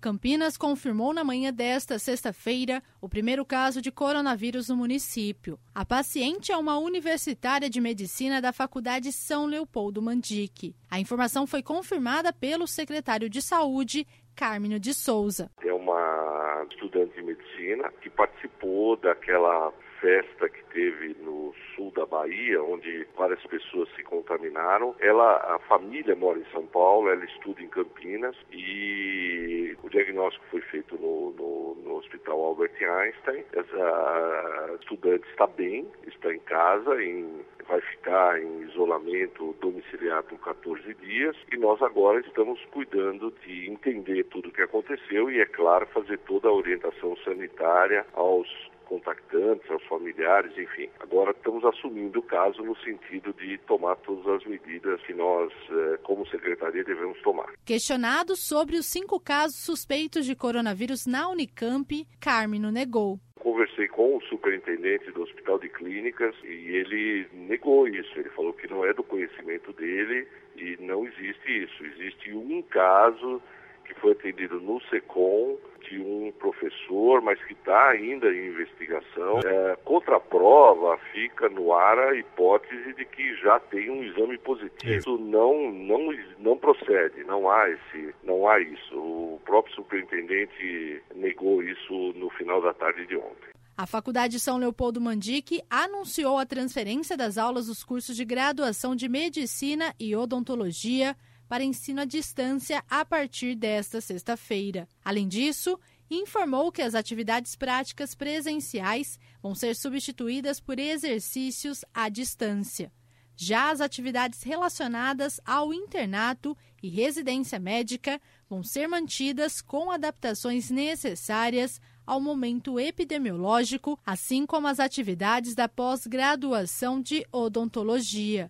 Campinas confirmou na manhã desta sexta-feira o primeiro caso de coronavírus no município. A paciente é uma universitária de medicina da Faculdade São Leopoldo Mandique. A informação foi confirmada pelo secretário de Saúde, Carmino de Souza. É uma estudante de medicina que participou daquela festa que teve no sul da Bahia, onde várias pessoas se contaminaram. Ela, a família mora em São Paulo, ela estuda em Campinas e o diagnóstico foi feito no, no, no Hospital Albert Einstein. Essa estudante está bem, está em casa, em, vai ficar em isolamento domiciliar por 14 dias e nós agora estamos cuidando de entender tudo o que aconteceu e, é claro, fazer toda a orientação sanitária aos contactantes, aos familiares, enfim. Agora estamos assumindo o caso no sentido de tomar todas as medidas que nós, eh, como secretaria, devemos tomar. Questionado sobre os cinco casos suspeitos de coronavírus na Unicamp, Carmino negou. Conversei com o superintendente do Hospital de Clínicas e ele negou isso. Ele falou que não é do conhecimento dele e não existe isso. Existe um caso que foi atendido no SECOM de um professor, mas que está ainda em investigação. É, contra a prova, fica no ar a hipótese de que já tem um exame positivo. Isso não, não, não procede, não há, esse, não há isso. O próprio superintendente negou isso no final da tarde de ontem. A Faculdade São Leopoldo Mandique anunciou a transferência das aulas dos cursos de graduação de Medicina e Odontologia para ensino à distância a partir desta sexta-feira. Além disso, informou que as atividades práticas presenciais vão ser substituídas por exercícios à distância. Já as atividades relacionadas ao internato e residência médica vão ser mantidas com adaptações necessárias ao momento epidemiológico, assim como as atividades da pós-graduação de odontologia.